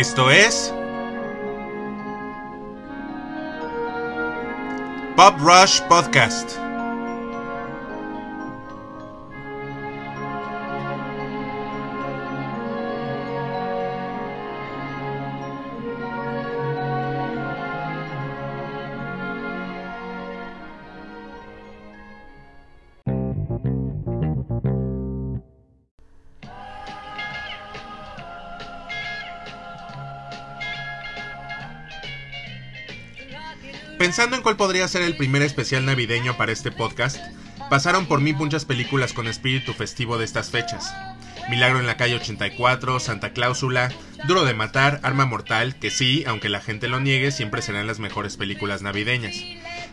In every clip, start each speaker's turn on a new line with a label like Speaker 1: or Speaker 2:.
Speaker 1: Esto es Pop Rush Podcast. Pensando en cuál podría ser el primer especial navideño para este podcast, pasaron por mí muchas películas con espíritu festivo de estas fechas. Milagro en la calle 84, Santa Cláusula, Duro de Matar, Arma Mortal, que sí, aunque la gente lo niegue, siempre serán las mejores películas navideñas.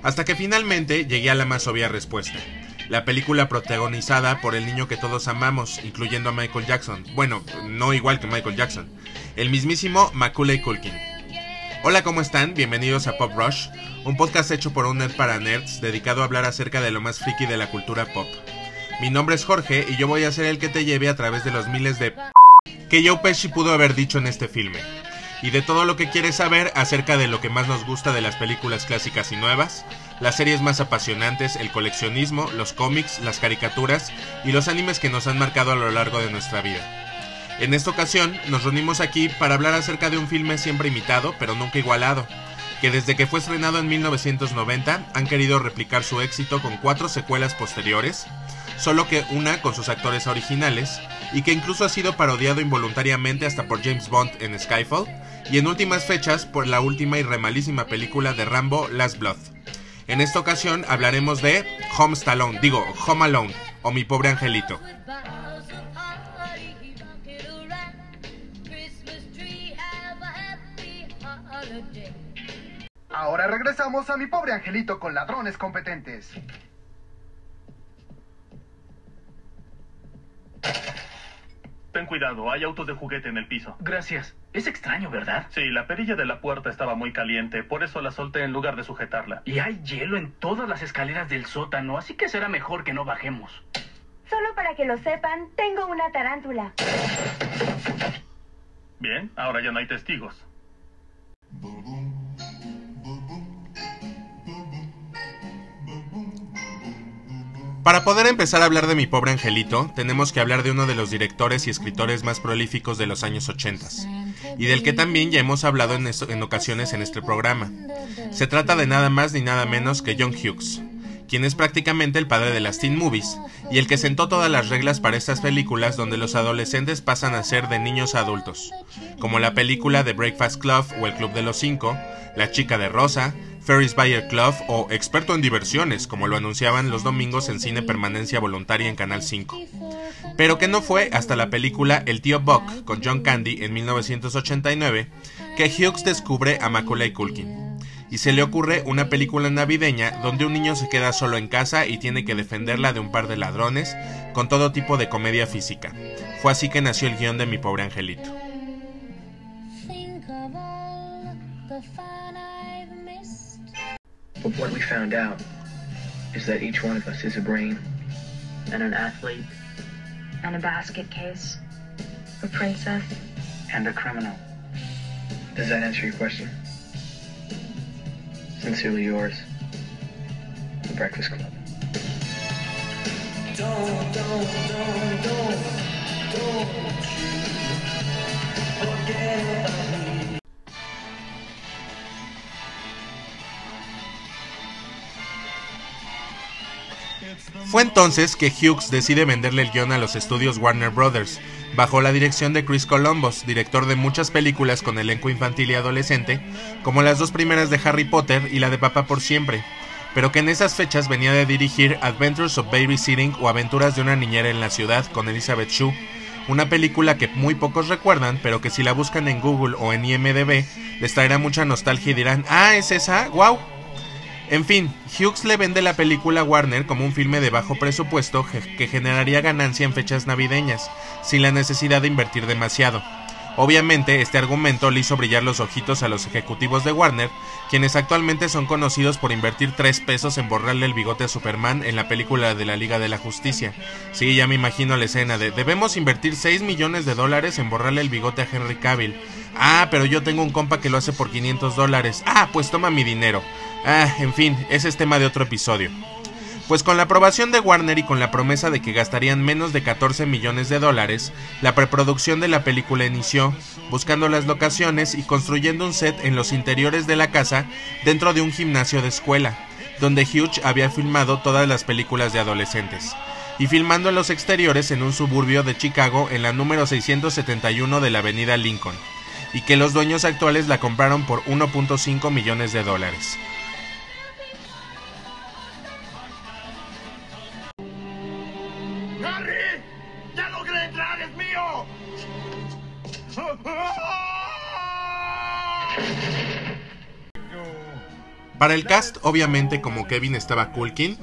Speaker 1: Hasta que finalmente llegué a la más obvia respuesta. La película protagonizada por el niño que todos amamos, incluyendo a Michael Jackson. Bueno, no igual que Michael Jackson. El mismísimo Macaulay Culkin. Hola, ¿cómo están? Bienvenidos a Pop Rush, un podcast hecho por un nerd para nerds dedicado a hablar acerca de lo más friki de la cultura pop. Mi nombre es Jorge y yo voy a ser el que te lleve a través de los miles de que Joe Pesci pudo haber dicho en este filme, y de todo lo que quieres saber acerca de lo que más nos gusta de las películas clásicas y nuevas, las series más apasionantes, el coleccionismo, los cómics, las caricaturas y los animes que nos han marcado a lo largo de nuestra vida. En esta ocasión nos reunimos aquí para hablar acerca de un filme siempre imitado, pero nunca igualado, que desde que fue estrenado en 1990 han querido replicar su éxito con cuatro secuelas posteriores, solo que una con sus actores originales, y que incluso ha sido parodiado involuntariamente hasta por James Bond en Skyfall, y en últimas fechas por la última y remalísima película de Rambo Last Blood. En esta ocasión hablaremos de Home Stallone, digo Home Alone, o Mi Pobre Angelito.
Speaker 2: Ahora regresamos a mi pobre angelito con ladrones competentes.
Speaker 3: Ten cuidado, hay autos de juguete en el piso.
Speaker 4: Gracias. Es extraño, ¿verdad?
Speaker 3: Sí, la perilla de la puerta estaba muy caliente, por eso la solté en lugar de sujetarla.
Speaker 4: Y hay hielo en todas las escaleras del sótano, así que será mejor que no bajemos.
Speaker 5: Solo para que lo sepan, tengo una tarántula.
Speaker 3: Bien, ahora ya no hay testigos.
Speaker 1: Para poder empezar a hablar de mi pobre angelito, tenemos que hablar de uno de los directores y escritores más prolíficos de los años 80 y del que también ya hemos hablado en, en, ocasiones en este programa. Se trata de nada más ni nada menos que John Hughes, quien es prácticamente el padre de las teen movies y el que sentó todas las reglas para estas películas donde los adolescentes pasan a ser de niños a adultos, como la película The Breakfast Club o El Club de los Cinco, La Chica de Rosa, Ferris Bayer Club o Experto en Diversiones, como lo anunciaban los domingos en Cine Permanencia Voluntaria en Canal 5. Pero que no fue hasta la película El tío Buck con John Candy en 1989 que Hughes descubre a Macaulay Culkin. Y se le ocurre una película navideña donde un niño se queda solo en casa y tiene que defenderla de un par de ladrones, con todo tipo de comedia física. Fue así que nació el guion de Mi pobre angelito.
Speaker 6: But what we found out is that each one of us is a brain and an athlete
Speaker 5: And a basket case. A princess.
Speaker 6: and a criminal. Does that answer your question? Sincerely yours, The Breakfast Club.
Speaker 1: Fue entonces que Hughes decide venderle el guion a los estudios Warner Brothers, bajo la dirección de Chris Columbus, director de muchas películas con elenco infantil y adolescente, como las dos primeras de Harry Potter y la de Papá por Siempre, pero que en esas fechas venía de dirigir Adventures of Babysitting o Aventuras de una niñera en la ciudad con Elizabeth Shue, una película que muy pocos recuerdan, pero que si la buscan en Google o en IMDB les traerá mucha nostalgia y dirán, ah, ¿es esa? ¡Wow! En fin, Hughes le vende la película a Warner como un filme de bajo presupuesto que generaría ganancia en fechas navideñas, sin la necesidad de invertir demasiado. Obviamente, este argumento le hizo brillar los ojitos a los ejecutivos de Warner, quienes actualmente son conocidos por invertir 3 pesos en borrarle el bigote a Superman en la película de la Liga de la Justicia. Sí, ya me imagino la escena de debemos invertir 6 millones de dólares en borrarle el bigote a Henry Cavill. Ah, pero yo tengo un compa que lo hace por 500 dólares. Ah, pues toma mi dinero. Ah, en fin, ese es tema de otro episodio. Pues con la aprobación de Warner y con la promesa de que gastarían menos de 14 millones de dólares, la preproducción de la película inició, buscando las locaciones y construyendo un set en los interiores de la casa dentro de un gimnasio de escuela, donde Hughes había filmado todas las películas de adolescentes, y filmando en los exteriores en un suburbio de Chicago en la número 671 de la avenida Lincoln, y que los dueños actuales la compraron por 1.5 millones de dólares. Para el cast, obviamente como Kevin estaba Culkin,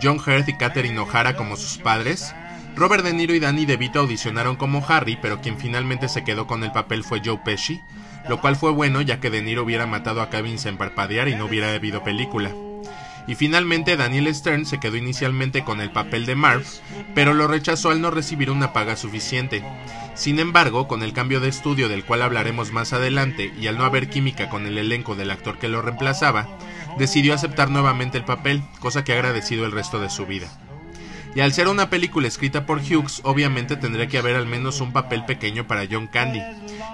Speaker 1: John Hurt y Katherine O'Hara como sus padres, Robert De Niro y Danny DeVito audicionaron como Harry, pero quien finalmente se quedó con el papel fue Joe Pesci, lo cual fue bueno ya que De Niro hubiera matado a Kevin sin parpadear y no hubiera habido película. Y finalmente Daniel Stern se quedó inicialmente con el papel de Marv, pero lo rechazó al no recibir una paga suficiente. Sin embargo, con el cambio de estudio del cual hablaremos más adelante y al no haber química con el elenco del actor que lo reemplazaba, decidió aceptar nuevamente el papel, cosa que ha agradecido el resto de su vida. Y al ser una película escrita por Hughes, obviamente tendría que haber al menos un papel pequeño para John Candy,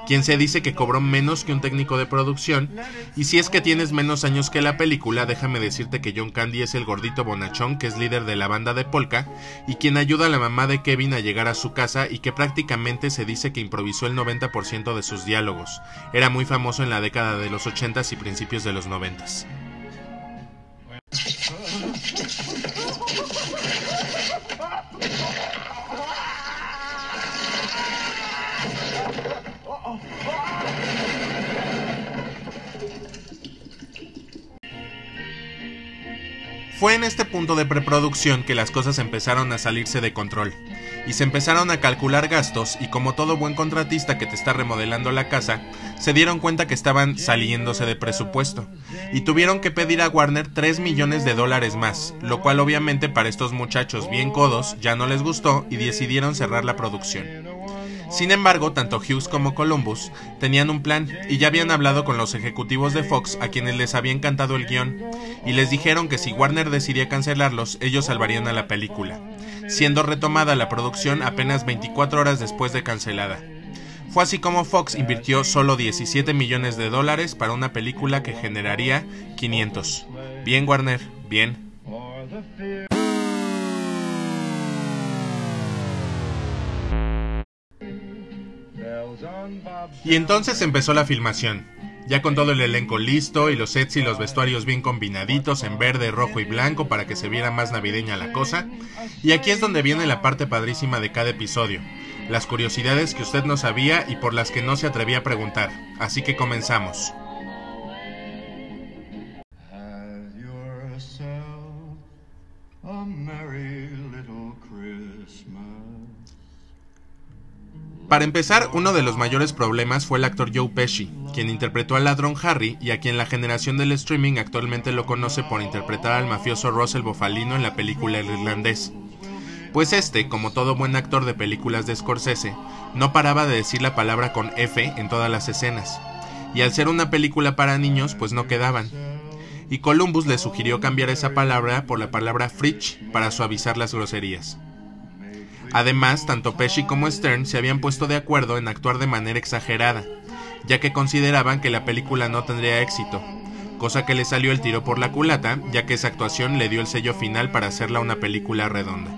Speaker 1: quien se dice que cobró menos que un técnico de producción, y si es que tienes menos años que la película, déjame decirte que John Candy es el gordito bonachón que es líder de la banda de polka y quien ayuda a la mamá de Kevin a llegar a su casa y que prácticamente se dice que improvisó el 90% de sus diálogos. Era muy famoso en la década de los 80s y principios de los 90s. Fue en este punto de preproducción que las cosas empezaron a salirse de control, y se empezaron a calcular gastos y como todo buen contratista que te está remodelando la casa, se dieron cuenta que estaban saliéndose de presupuesto, y tuvieron que pedir a Warner 3 millones de dólares más, lo cual obviamente para estos muchachos bien codos ya no les gustó y decidieron cerrar la producción. Sin embargo, tanto Hughes como Columbus tenían un plan y ya habían hablado con los ejecutivos de Fox a quienes les había encantado el guion y les dijeron que si Warner decidía cancelarlos, ellos salvarían a la película, siendo retomada la producción apenas 24 horas después de cancelada. Fue así como Fox invirtió solo 17 millones de dólares para una película que generaría 500. Bien Warner, bien. Y entonces empezó la filmación, ya con todo el elenco listo y los sets y los vestuarios bien combinaditos en verde, rojo y blanco para que se viera más navideña la cosa. Y aquí es donde viene la parte padrísima de cada episodio, las curiosidades que usted no sabía y por las que no se atrevía a preguntar. Así que comenzamos. Para empezar, uno de los mayores problemas fue el actor Joe Pesci, quien interpretó al ladrón Harry y a quien la generación del streaming actualmente lo conoce por interpretar al mafioso Russell Bofalino en la película El Irlandés. Pues este, como todo buen actor de películas de Scorsese, no paraba de decir la palabra con F en todas las escenas, y al ser una película para niños, pues no quedaban. Y Columbus le sugirió cambiar esa palabra por la palabra fridge para suavizar las groserías. Además, tanto Pesci como Stern se habían puesto de acuerdo en actuar de manera exagerada, ya que consideraban que la película no tendría éxito, cosa que le salió el tiro por la culata, ya que esa actuación le dio el sello final para hacerla una película redonda.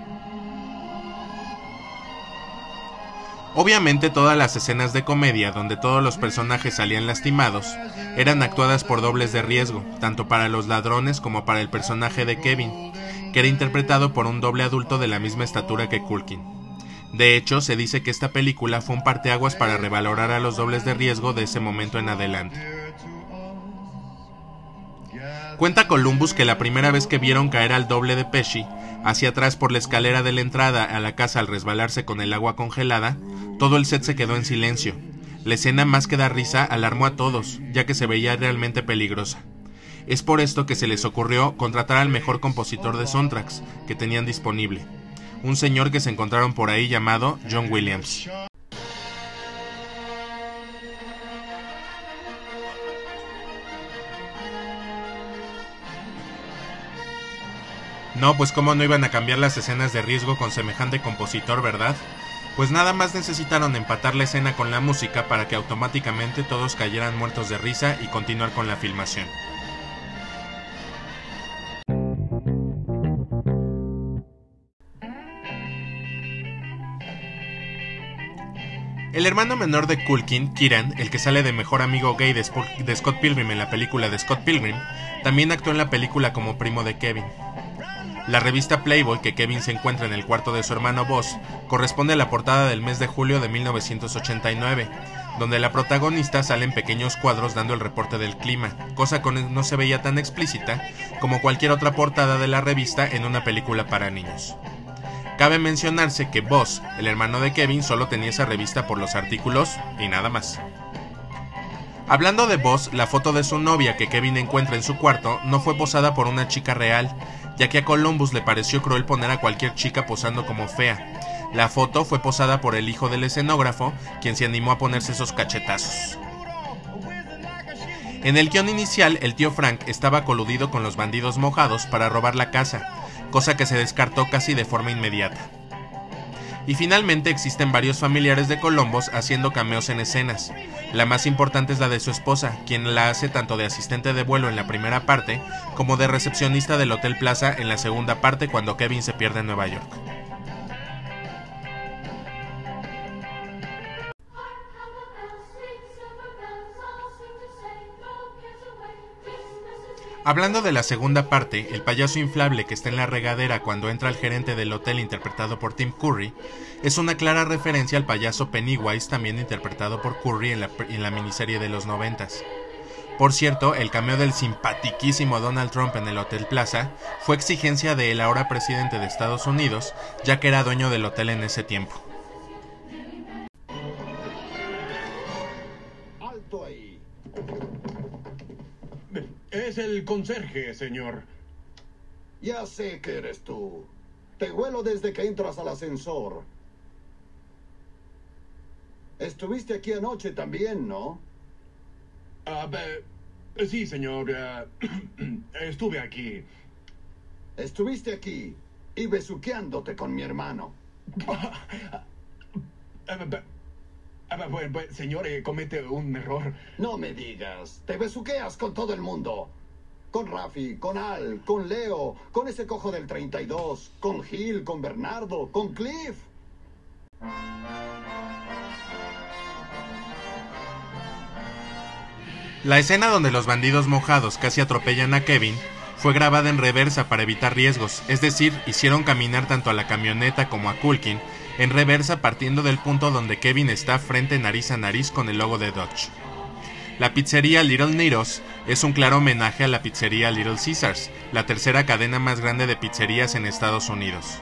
Speaker 1: Obviamente todas las escenas de comedia donde todos los personajes salían lastimados eran actuadas por dobles de riesgo, tanto para los ladrones como para el personaje de Kevin, que era interpretado por un doble adulto de la misma estatura que Culkin. De hecho, se dice que esta película fue un parteaguas para revalorar a los dobles de riesgo de ese momento en adelante. Cuenta Columbus que la primera vez que vieron caer al doble de Pesci, hacia atrás por la escalera de la entrada a la casa al resbalarse con el agua congelada, todo el set se quedó en silencio. La escena más que dar risa alarmó a todos, ya que se veía realmente peligrosa. Es por esto que se les ocurrió contratar al mejor compositor de soundtracks que tenían disponible, un señor que se encontraron por ahí llamado John Williams. No, pues cómo no iban a cambiar las escenas de riesgo con semejante compositor, ¿verdad? Pues nada más necesitaron empatar la escena con la música para que automáticamente todos cayeran muertos de risa y continuar con la filmación. El hermano menor de Culkin, Kieran, el que sale de mejor amigo gay de, Scott Pilgrim en la película de Scott Pilgrim, también actuó en la película como primo de Kevin. La revista Playboy que Kevin se encuentra en el cuarto de su hermano Boss corresponde a la portada del mes de julio de 1989, donde la protagonista sale en pequeños cuadros dando el reporte del clima, cosa que no se veía tan explícita como cualquier otra portada de la revista en una película para niños. Cabe mencionarse que Boss, el hermano de Kevin, solo tenía esa revista por los artículos y nada más. Hablando de Boss, la foto de su novia que Kevin encuentra en su cuarto no fue posada por una chica real, ya que a Columbus le pareció cruel poner a cualquier chica posando como fea. La foto fue posada por el hijo del escenógrafo, quien se animó a ponerse esos cachetazos. En el guion inicial, el tío Frank estaba coludido con los bandidos mojados para robar la casa, cosa que se descartó casi de forma inmediata. Y finalmente existen varios familiares de Columbus haciendo cameos en escenas. La más importante es la de su esposa, quien la hace tanto de asistente de vuelo en la primera parte como de recepcionista del Hotel Plaza en la segunda parte cuando Kevin se pierde en Nueva York. Hablando de la segunda parte, el payaso inflable que está en la regadera cuando entra el gerente del hotel interpretado por Tim Curry, es una clara referencia al payaso Pennywise también interpretado por Curry en la, miniserie de los noventas. Por cierto, el cameo del simpatiquísimo Donald Trump en el Hotel Plaza fue exigencia de el ahora presidente de Estados Unidos, ya que era dueño del hotel en ese tiempo.
Speaker 7: Es el conserje, señor.
Speaker 8: Ya sé que eres tú. Te huelo desde que entras al ascensor. Estuviste aquí anoche también, ¿no?
Speaker 7: Ah, sí, señor. Ah, estuve aquí.
Speaker 8: Estuviste aquí y besuqueándote con mi hermano.
Speaker 7: Bueno, señor, eh, comete un error.
Speaker 8: No me digas. Te besuqueas con todo el mundo. Con Rafi, con Al, con Leo, con ese cojo del 32, con Gil, con Bernardo, con Cliff.
Speaker 1: La escena donde los bandidos mojados casi atropellan a Kevin fue grabada en reversa para evitar riesgos, es decir, hicieron caminar tanto a la camioneta como a Culkin en reversa partiendo del punto donde Kevin está frente nariz a nariz con el logo de Dodge. La pizzería Little Nero's es un claro homenaje a la pizzería Little Caesars, la tercera cadena más grande de pizzerías en Estados Unidos.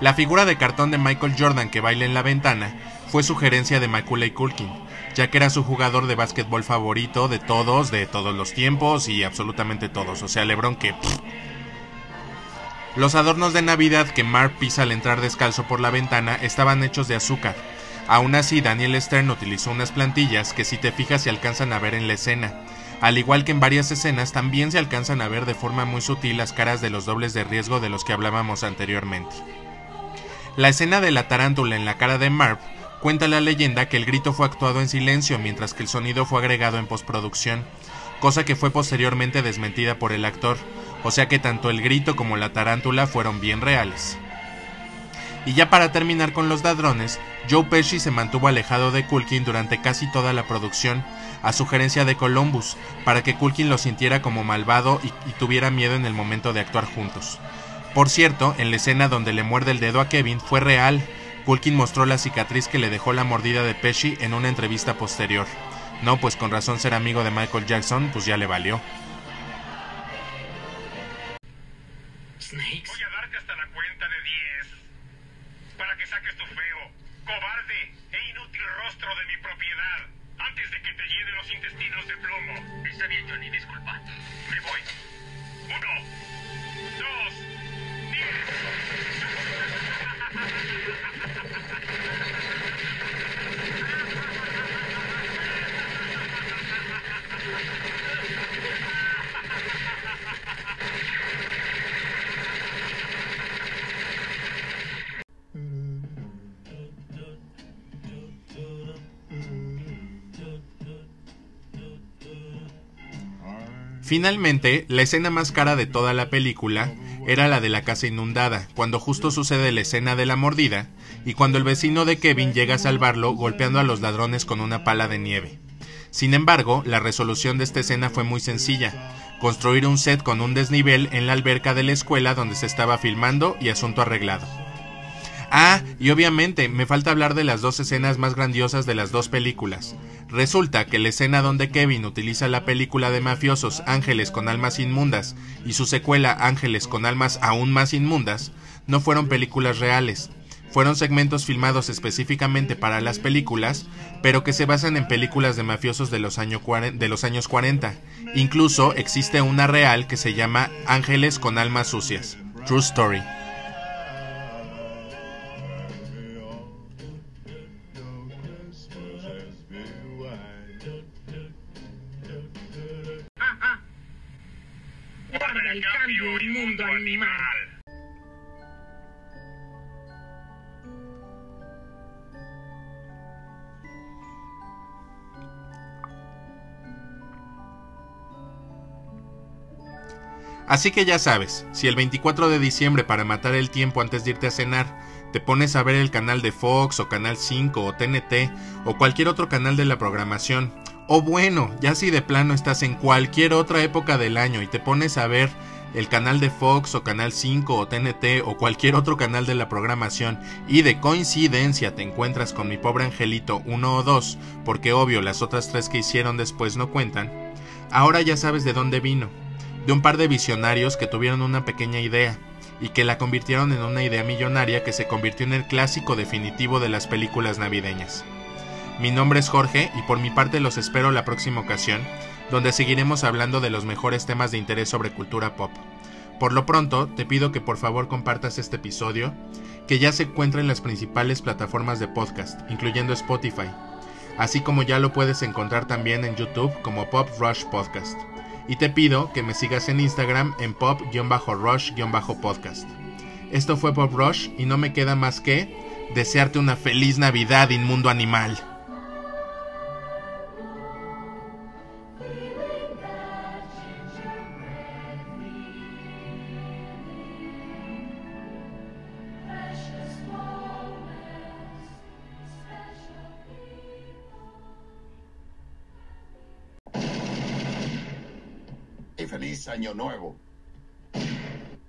Speaker 1: La figura de cartón de Michael Jordan que baila en la ventana fue sugerencia de Macaulay Culkin, ya que era su jugador de básquetbol favorito de todos, de todos los tiempos y absolutamente todos. O sea, LeBron que los adornos de Navidad que Mark pisa al entrar descalzo por la ventana estaban hechos de azúcar. Aún así, Daniel Stern utilizó unas plantillas que si te fijas se alcanzan a ver en la escena. Al igual que en varias escenas, también se alcanzan a ver de forma muy sutil las caras de los dobles de riesgo de los que hablábamos anteriormente. La escena de la tarántula en la cara de Marv cuenta la leyenda que el grito fue actuado en silencio mientras que el sonido fue agregado en postproducción, cosa que fue posteriormente desmentida por el actor, o sea que tanto el grito como la tarántula fueron bien reales. Y ya para terminar con los ladrones, Joe Pesci se mantuvo alejado de Culkin durante casi toda la producción, a sugerencia de Columbus, para que Culkin lo sintiera como malvado y, y, tuviera miedo en el momento de actuar juntos. Por cierto, en la escena donde le muerde el dedo a Kevin fue real. Culkin mostró la cicatriz que le dejó la mordida de Pesci en una entrevista posterior. No, pues con razón ser amigo de Michael Jackson, pues ya le valió.
Speaker 9: Voy a darte hasta la cuenta de 10 para que saques tu feo, cobarde e inútil rostro de mi propiedad antes de que te llenen los intestinos de plomo. Está bien, Johnny, disculpa. Me voy. Uno,
Speaker 1: Finalmente, la escena más cara de toda la película era la de la casa inundada, cuando justo sucede la escena de la mordida y cuando el vecino de Kevin llega a salvarlo golpeando a los ladrones con una pala de nieve. Sin embargo, la resolución de esta escena fue muy sencilla, construir un set con un desnivel en la alberca de la escuela donde se estaba filmando y asunto arreglado. Ah, y obviamente me falta hablar de las dos escenas más grandiosas de las dos películas. Resulta que la escena donde Kevin utiliza la película de mafiosos Ángeles con almas inmundas y su secuela Ángeles con almas aún más inmundas no fueron películas reales. Fueron segmentos filmados específicamente para las películas, pero que se basan en películas de mafiosos de los, de los años 40. Incluso existe una real que se llama Ángeles con almas sucias. True Story.
Speaker 9: El cambio animal.
Speaker 1: Así que ya sabes, si el 24 de diciembre para matar el tiempo antes de irte a cenar, te pones a ver el canal de Fox o Canal 5 o TNT o cualquier otro canal de la programación, o bueno, ya si de plano estás en cualquier otra época del año y te pones a ver el canal de Fox o Canal 5 o TNT o cualquier otro canal de la programación y de coincidencia te encuentras con mi pobre angelito 1 o 2, porque obvio las otras tres que hicieron después no cuentan, ahora ya sabes de dónde vino, de un par de visionarios que tuvieron una pequeña idea y que la convirtieron en una idea millonaria que se convirtió en el clásico definitivo de las películas navideñas. Mi nombre es Jorge y por mi parte los espero la próxima ocasión, donde seguiremos hablando de los mejores temas de interés sobre cultura pop. Por lo pronto, te pido que por favor compartas este episodio, que ya se encuentra en las principales plataformas de podcast, incluyendo Spotify, así como ya lo puedes encontrar también en YouTube como Pop Rush Podcast. Y te pido que me sigas en Instagram en pop-rush-podcast. Esto fue Pop Rush y no me queda más que desearte una feliz Navidad, inmundo animal.
Speaker 8: Año nuevo.